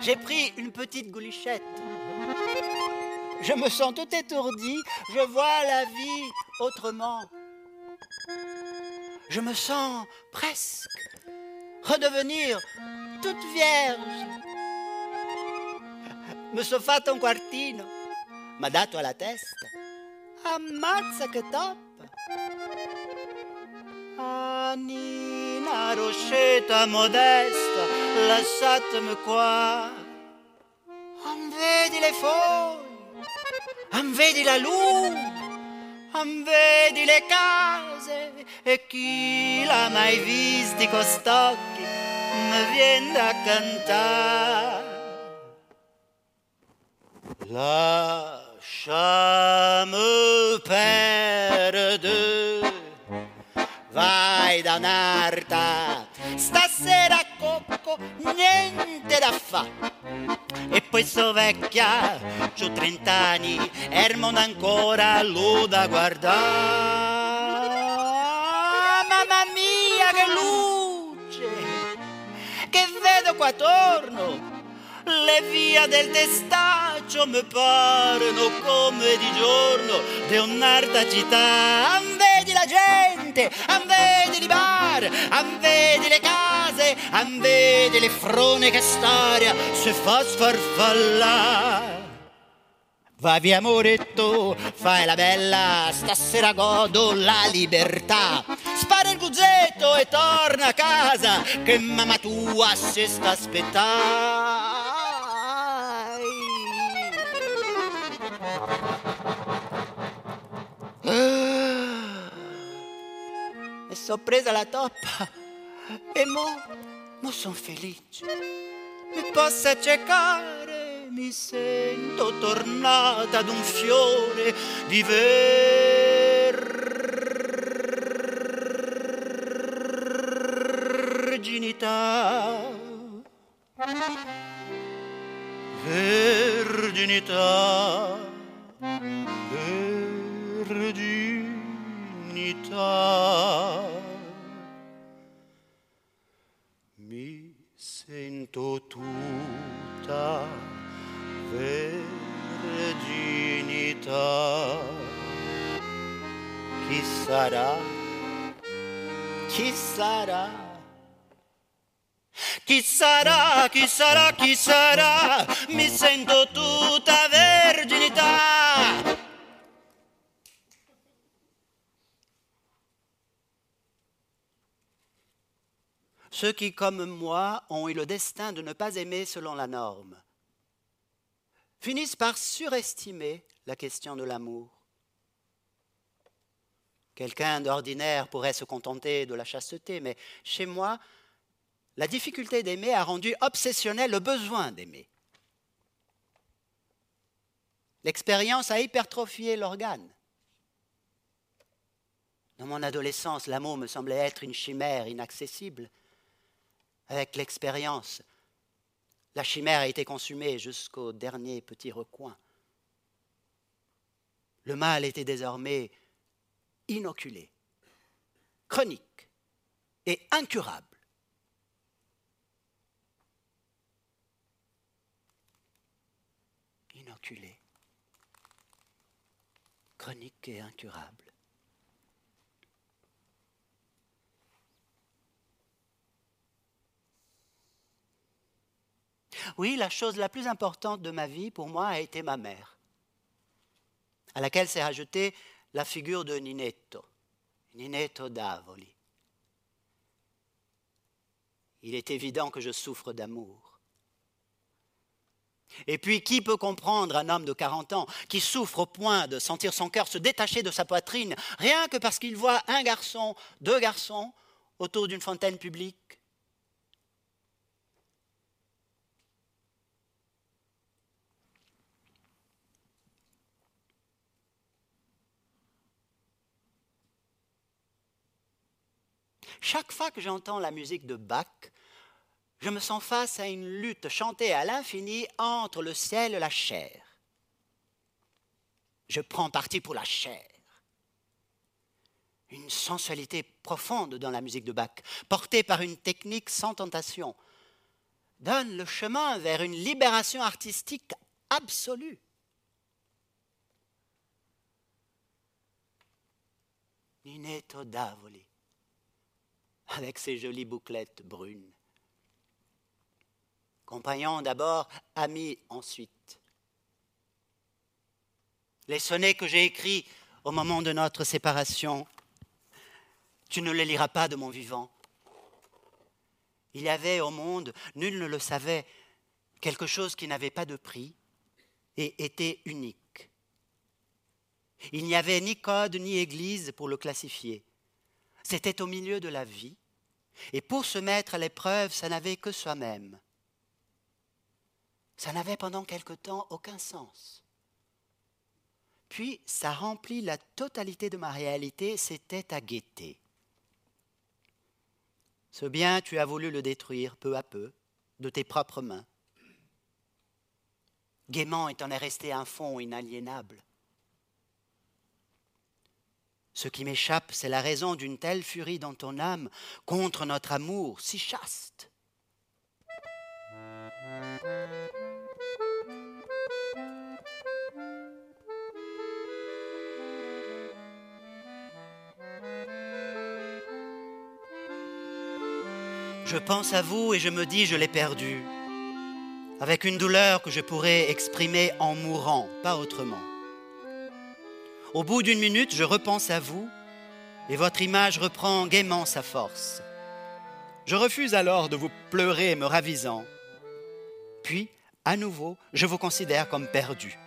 J'ai pris une petite goulichette. Je me sens tout étourdi, je vois la vie autrement. Je me sens presque redevenir toute vierge. Me sono fatto un quartino, m'ha dato alla testa. Ammazza che top! Anina Rochetta modesta, lasciatemi qua. Non vedi le foglie, non vedi la luna, non vedi le case e chi l'ha mai visti cost'occhi mi viene da cantare. Lasciami fare. E poi so vecchia, c'ho trent'anni, Ermon ancora lo da guardare. Mamma mia che luce, che vedo qua attorno le vie del testaccio mi parano come di giorno di un'altra città. Vedi la gente, vedi i bar, vedi le case, an vedi le frone che storia si fa sfarfallare. Va via amoretto, fai la bella, stasera godo la libertà. Spara il guzzetto e torna a casa, che mamma tua si sta aspettando. E so presa la toppa e mo, mo son felice. Mi possa cercare, mi sento tornata ad un fiore di verginità. Verginità. Verginità. Sento tutta verginità. Chi sarà? Chi sarà? Chi sarà, chi sarà, chi sarà? Mi sento tutta verginità. Ceux qui, comme moi, ont eu le destin de ne pas aimer selon la norme, finissent par surestimer la question de l'amour. Quelqu'un d'ordinaire pourrait se contenter de la chasteté, mais chez moi, la difficulté d'aimer a rendu obsessionnel le besoin d'aimer. L'expérience a hypertrophié l'organe. Dans mon adolescence, l'amour me semblait être une chimère inaccessible. Avec l'expérience, la chimère a été consumée jusqu'au dernier petit recoin. Le mal était désormais inoculé, chronique et incurable. Inoculé, chronique et incurable. Oui, la chose la plus importante de ma vie pour moi a été ma mère, à laquelle s'est ajoutée la figure de Ninetto, Ninetto d'Avoli. Il est évident que je souffre d'amour. Et puis, qui peut comprendre un homme de 40 ans qui souffre au point de sentir son cœur se détacher de sa poitrine, rien que parce qu'il voit un garçon, deux garçons autour d'une fontaine publique Chaque fois que j'entends la musique de Bach, je me sens face à une lutte chantée à l'infini entre le ciel et la chair. Je prends parti pour la chair. une sensualité profonde dans la musique de Bach, portée par une technique sans tentation, donne le chemin vers une libération artistique absolue. Ninetto Davoli, avec ses jolies bouclettes brunes. Compagnon d'abord, ami ensuite. Les sonnets que j'ai écrits au moment de notre séparation tu ne les liras pas de mon vivant. Il y avait au monde, nul ne le savait, quelque chose qui n'avait pas de prix et était unique. Il n'y avait ni code ni église pour le classifier. C'était au milieu de la vie, et pour se mettre à l'épreuve, ça n'avait que soi-même. Ça n'avait pendant quelque temps aucun sens. Puis ça remplit la totalité de ma réalité, c'était à guetter. Ce bien, tu as voulu le détruire peu à peu, de tes propres mains. Gaiement et en est resté un fond inaliénable. Ce qui m'échappe, c'est la raison d'une telle furie dans ton âme contre notre amour si chaste. Je pense à vous et je me dis je l'ai perdu, avec une douleur que je pourrais exprimer en mourant, pas autrement. Au bout d'une minute, je repense à vous et votre image reprend gaiement sa force. Je refuse alors de vous pleurer me ravisant. Puis, à nouveau, je vous considère comme perdu.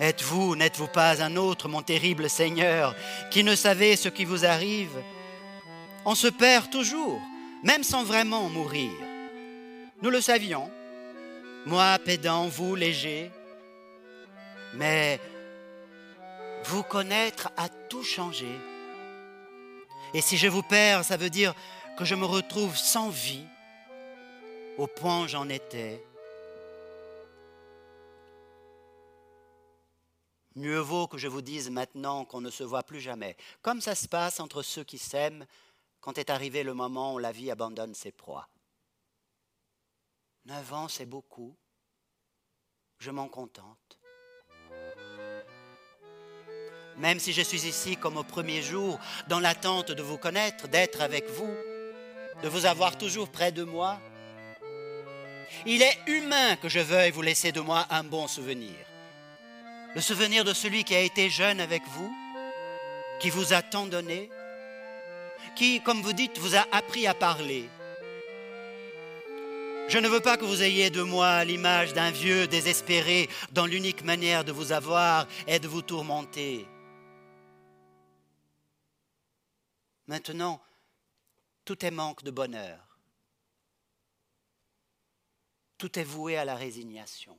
Êtes-vous, n'êtes-vous pas un autre, mon terrible Seigneur, qui ne savez ce qui vous arrive? On se perd toujours même sans vraiment mourir. Nous le savions, moi pédant, vous léger, mais vous connaître a tout changé. Et si je vous perds, ça veut dire que je me retrouve sans vie, au point où j'en étais. Mieux vaut que je vous dise maintenant qu'on ne se voit plus jamais, comme ça se passe entre ceux qui s'aiment quand est arrivé le moment où la vie abandonne ses proies. Neuf ans, c'est beaucoup. Je m'en contente. Même si je suis ici comme au premier jour, dans l'attente de vous connaître, d'être avec vous, de vous avoir toujours près de moi, il est humain que je veuille vous laisser de moi un bon souvenir. Le souvenir de celui qui a été jeune avec vous, qui vous a tant donné, qui, comme vous dites, vous a appris à parler. Je ne veux pas que vous ayez de moi l'image d'un vieux désespéré dont l'unique manière de vous avoir est de vous tourmenter. Maintenant, tout est manque de bonheur. Tout est voué à la résignation.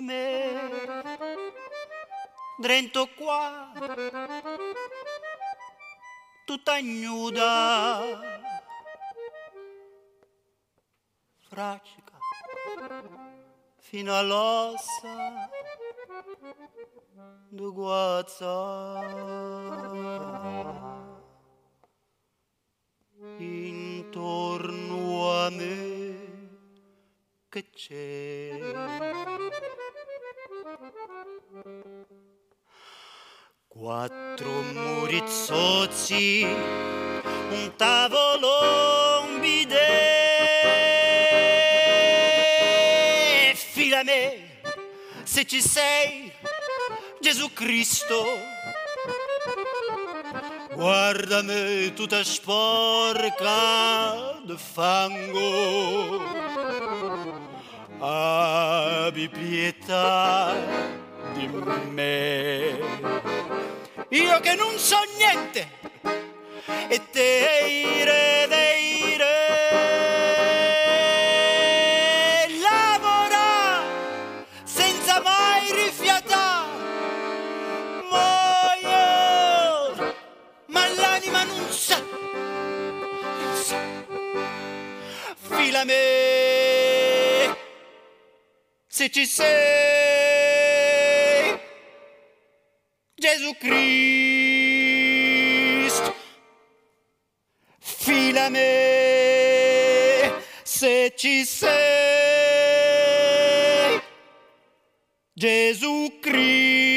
me. Dentro qua tutta nuda fracica fino all'ossa du guazza. Intorno a me che c'è Quattro muri un tavolo, un bidet. Fila me, se ci sei, Gesù Cristo. Guarda me tutta sporca de fango. Abbi pietà di me. Io che non so niente e te ire deire lavora senza mai rifiatare. Muoio ma l'anima non sa. Non sa fila se ci sei Gesù Cristo, fila me se ci sei, Gesù Cristo.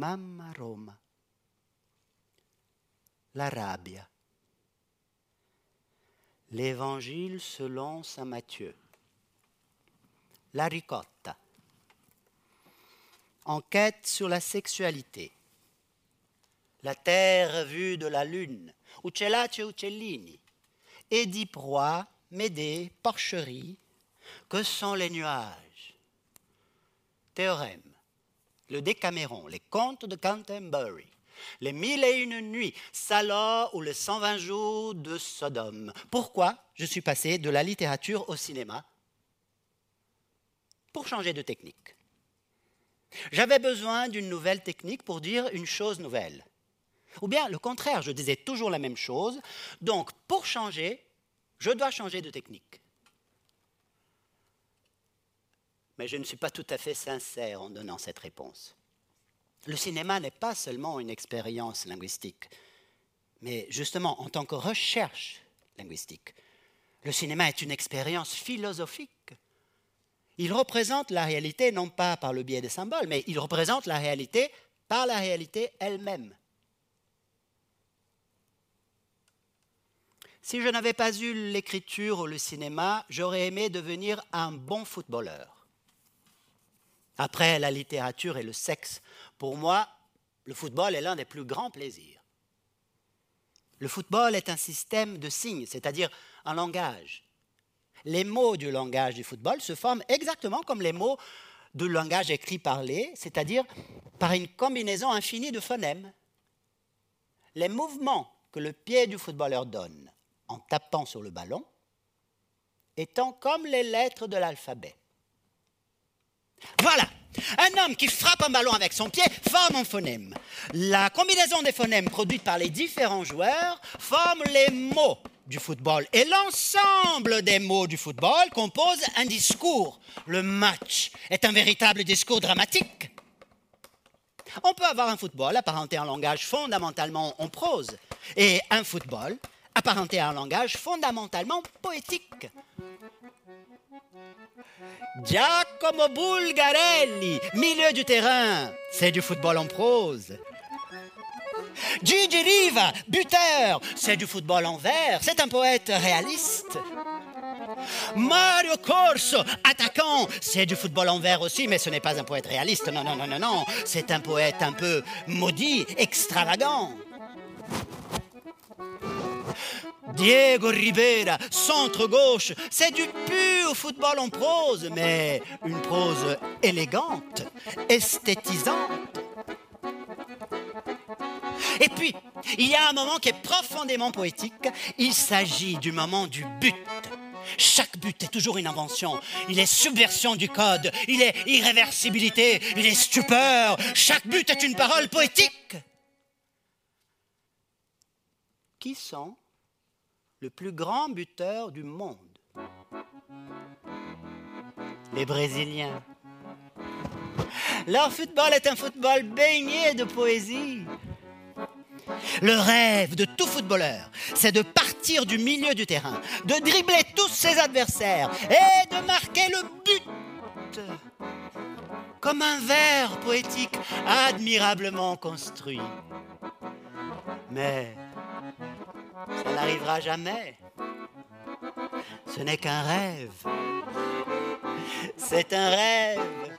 Mamma Roma, la rabbia L'Évangile selon Saint Matthieu. La ricotta. Enquête sur la sexualité. La terre vue de la lune. Uccellace Uccellini. Édip Roi, Médée, Porcherie. Que sont les nuages? Théorème. Le Décaméron, les contes de Canterbury les mille et une nuits, Salah ou les 120 jours de Sodome. Pourquoi je suis passé de la littérature au cinéma Pour changer de technique. J'avais besoin d'une nouvelle technique pour dire une chose nouvelle. Ou bien le contraire, je disais toujours la même chose. Donc, pour changer, je dois changer de technique. Mais je ne suis pas tout à fait sincère en donnant cette réponse. Le cinéma n'est pas seulement une expérience linguistique, mais justement en tant que recherche linguistique. Le cinéma est une expérience philosophique. Il représente la réalité non pas par le biais des symboles, mais il représente la réalité par la réalité elle-même. Si je n'avais pas eu l'écriture ou le cinéma, j'aurais aimé devenir un bon footballeur. Après la littérature et le sexe, pour moi, le football est l'un des plus grands plaisirs. Le football est un système de signes, c'est-à-dire un langage. Les mots du langage du football se forment exactement comme les mots du langage écrit-parlé, c'est-à-dire par une combinaison infinie de phonèmes. Les mouvements que le pied du footballeur donne en tapant sur le ballon étant comme les lettres de l'alphabet. Voilà, un homme qui frappe un ballon avec son pied forme un phonème. La combinaison des phonèmes produite par les différents joueurs forme les mots du football. Et l'ensemble des mots du football compose un discours. Le match est un véritable discours dramatique. On peut avoir un football apparenté à un langage fondamentalement en prose et un football apparenté à un langage fondamentalement poétique. Giacomo Bulgarelli, milieu du terrain, c'est du football en prose. Gigi Riva, buteur, c'est du football en vert, c'est un poète réaliste. Mario Corso, attaquant, c'est du football en vert aussi, mais ce n'est pas un poète réaliste, non, non, non, non, non, c'est un poète un peu maudit, extravagant. Diego Rivera, centre-gauche, c'est du pur football en prose, mais une prose élégante, esthétisante. Et puis, il y a un moment qui est profondément poétique, il s'agit du moment du but. Chaque but est toujours une invention. Il est subversion du code, il est irréversibilité, il est stupeur. Chaque but est une parole poétique. Qui sont le plus grand buteur du monde Les Brésiliens. Leur football est un football baigné de poésie. Le rêve de tout footballeur, c'est de partir du milieu du terrain, de dribbler tous ses adversaires et de marquer le but. Comme un vers poétique admirablement construit. Mais ça n'arrivera jamais. Ce n'est qu'un rêve. C'est un rêve.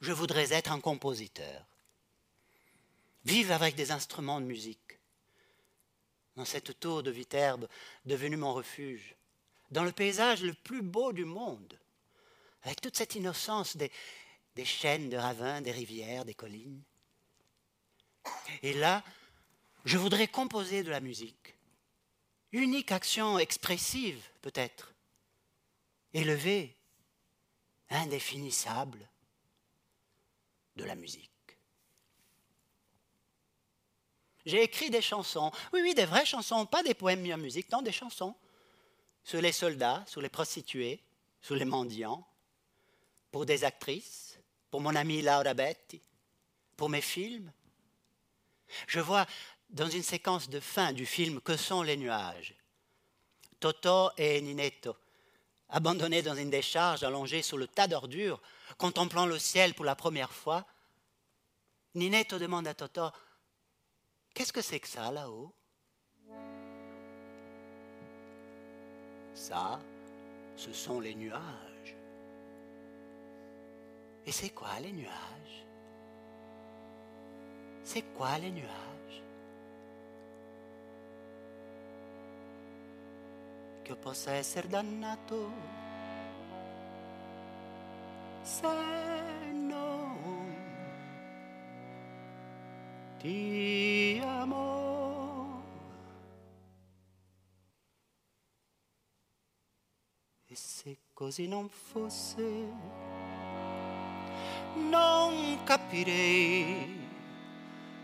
Je voudrais être un compositeur. Vivre avec des instruments de musique. Dans cette tour de Viterbe devenue mon refuge. Dans le paysage le plus beau du monde. Avec toute cette innocence des, des chênes, de ravins, des rivières, des collines. Et là, je voudrais composer de la musique. Unique action expressive, peut-être. Élevée, indéfinissable de la musique. J'ai écrit des chansons, oui, oui, des vraies chansons, pas des poèmes mis en musique, non, des chansons, sur les soldats, sur les prostituées, sur les mendiants, pour des actrices, pour mon amie Laura Betti, pour mes films. Je vois dans une séquence de fin du film Que sont les nuages Toto et Ninetto abandonné dans une décharge allongé sur le tas d'ordures, contemplant le ciel pour la première fois, Ninetto demande à Toto Qu'est-ce que c'est que ça là-haut? Ça, ce sont les nuages. Et c'est quoi les nuages? C'est quoi les nuages? Che possa essere dannato se non ti amo. E se così non fosse, non capirei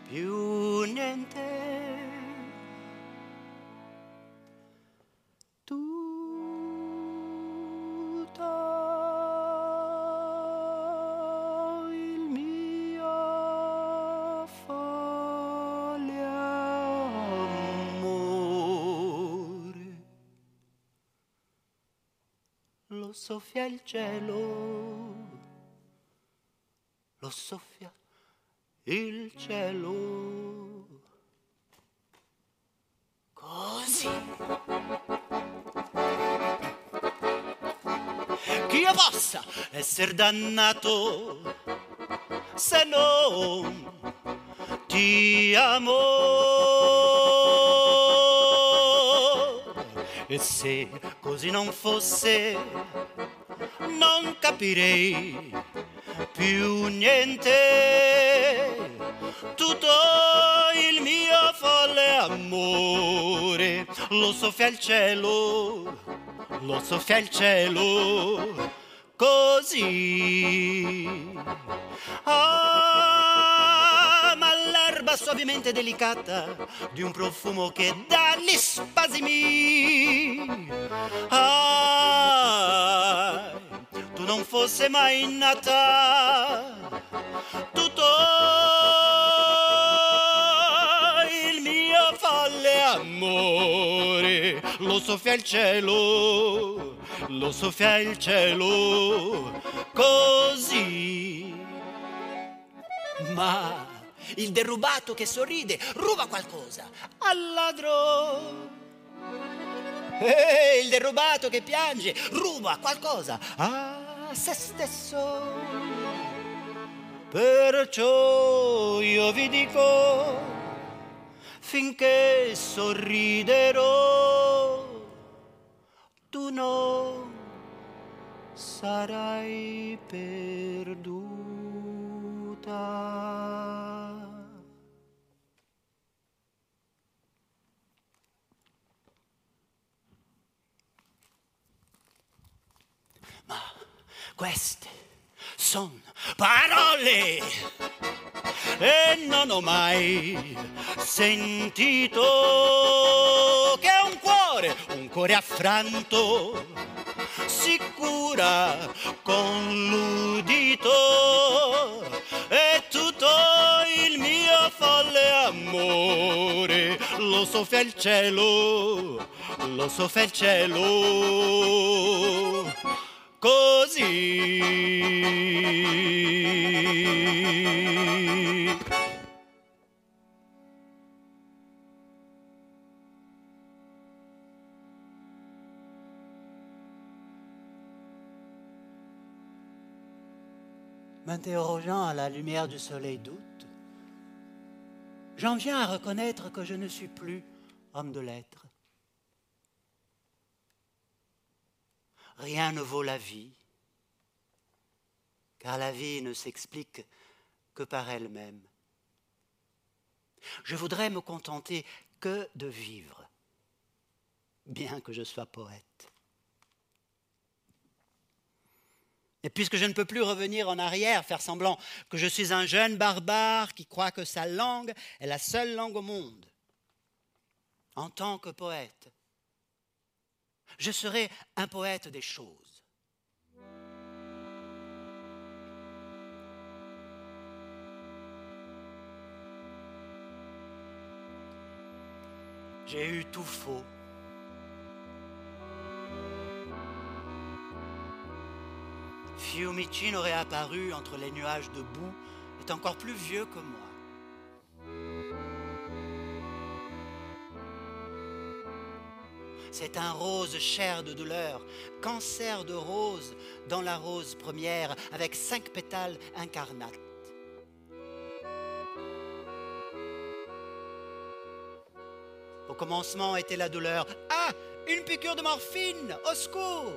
più niente. Soffia il cielo, lo soffia il cielo. Così. Chi io possa essere dannato se non ti amo. E se così non fosse, capirei più niente. Tutto il mio folle amore lo soffia il cielo, lo soffia il cielo, così. Ah, ma l'erba suavemente delicata di un profumo che dà gli spasimi. Ah, fosse mai nata, tutto il mio folle amore lo soffia il cielo, lo soffia il cielo, così. Ma il derubato che sorride ruba qualcosa al ladro. E il derubato che piange ruba qualcosa se stesso. Perciò io vi dico, finché sorriderò, tu non sarai perduta. Queste sono parole e non ho mai sentito che un cuore, un cuore affranto, si cura con l'udito e tutto il mio folle amore. Lo soffia il cielo, lo soffia il cielo M'interrogeant à la lumière du soleil d'août, j'en viens à reconnaître que je ne suis plus homme de lettres. Rien ne vaut la vie, car la vie ne s'explique que par elle-même. Je voudrais me contenter que de vivre, bien que je sois poète. Et puisque je ne peux plus revenir en arrière, faire semblant que je suis un jeune barbare qui croit que sa langue est la seule langue au monde, en tant que poète, je serai un poète des choses. J'ai eu tout faux. Fiumicino réapparu entre les nuages de boue est encore plus vieux que moi. C'est un rose chair de douleur, cancer de rose dans la rose première, avec cinq pétales incarnates. Au commencement était la douleur. Ah, une piqûre de morphine, au secours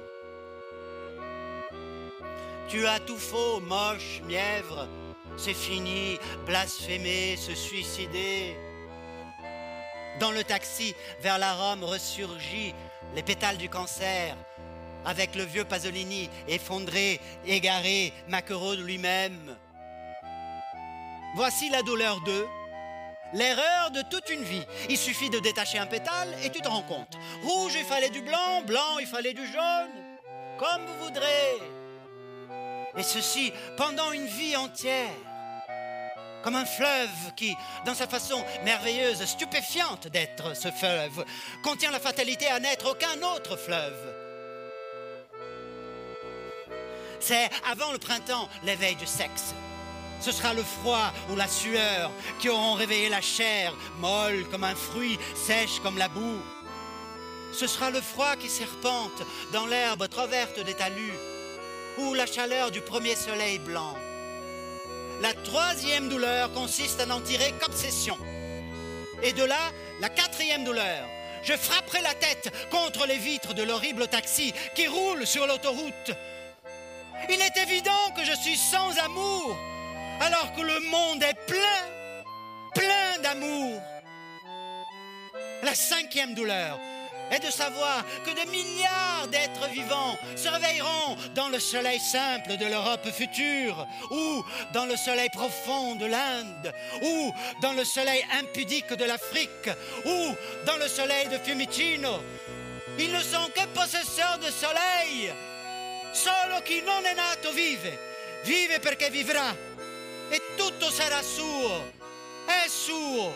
Tu as tout faux, moche, mièvre, c'est fini, blasphémer, se suicider. Dans le taxi, vers la Rome ressurgit les pétales du cancer, avec le vieux Pasolini effondré, égaré, maquereau lui-même. Voici la douleur d'eux, l'erreur de toute une vie. Il suffit de détacher un pétale et tu te rends compte. Rouge, il fallait du blanc, blanc, il fallait du jaune, comme vous voudrez. Et ceci pendant une vie entière comme un fleuve qui, dans sa façon merveilleuse, stupéfiante d'être ce fleuve, contient la fatalité à n'être aucun autre fleuve. C'est avant le printemps l'éveil du sexe. Ce sera le froid ou la sueur qui auront réveillé la chair, molle comme un fruit, sèche comme la boue. Ce sera le froid qui serpente dans l'herbe trop verte des talus, ou la chaleur du premier soleil blanc. La troisième douleur consiste à n'en tirer qu'obsession. Et de là, la quatrième douleur. Je frapperai la tête contre les vitres de l'horrible taxi qui roule sur l'autoroute. Il est évident que je suis sans amour, alors que le monde est plein, plein d'amour. La cinquième douleur, est de savoir que des milliards d'êtres vivants se réveilleront dans le soleil simple de l'Europe future, ou dans le soleil profond de l'Inde, ou dans le soleil impudique de l'Afrique, ou dans le soleil de Fiumicino. Ils ne sont que possesseurs de soleil. Solo chi non è nato vive, vive perché vivrà. E tutto sarà suo, è suo,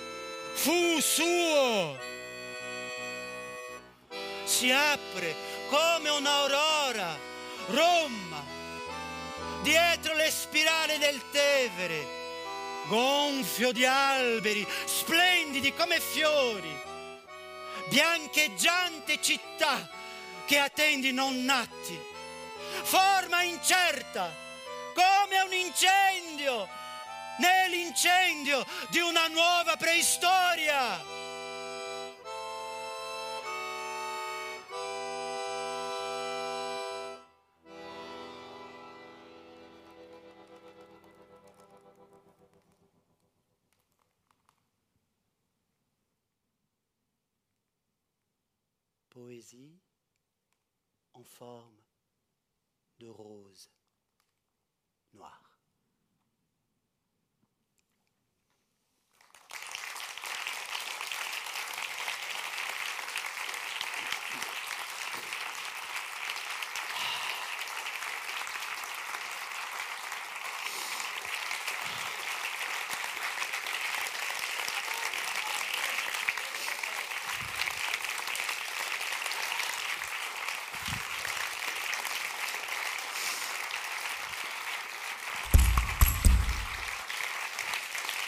fu suo. Si apre come un'aurora Roma, dietro le spirali del Tevere, gonfio di alberi, splendidi come fiori, biancheggiante città che attendi non nati, forma incerta come un incendio, nell'incendio di una nuova preistoria. Poésie en forme de rose noire.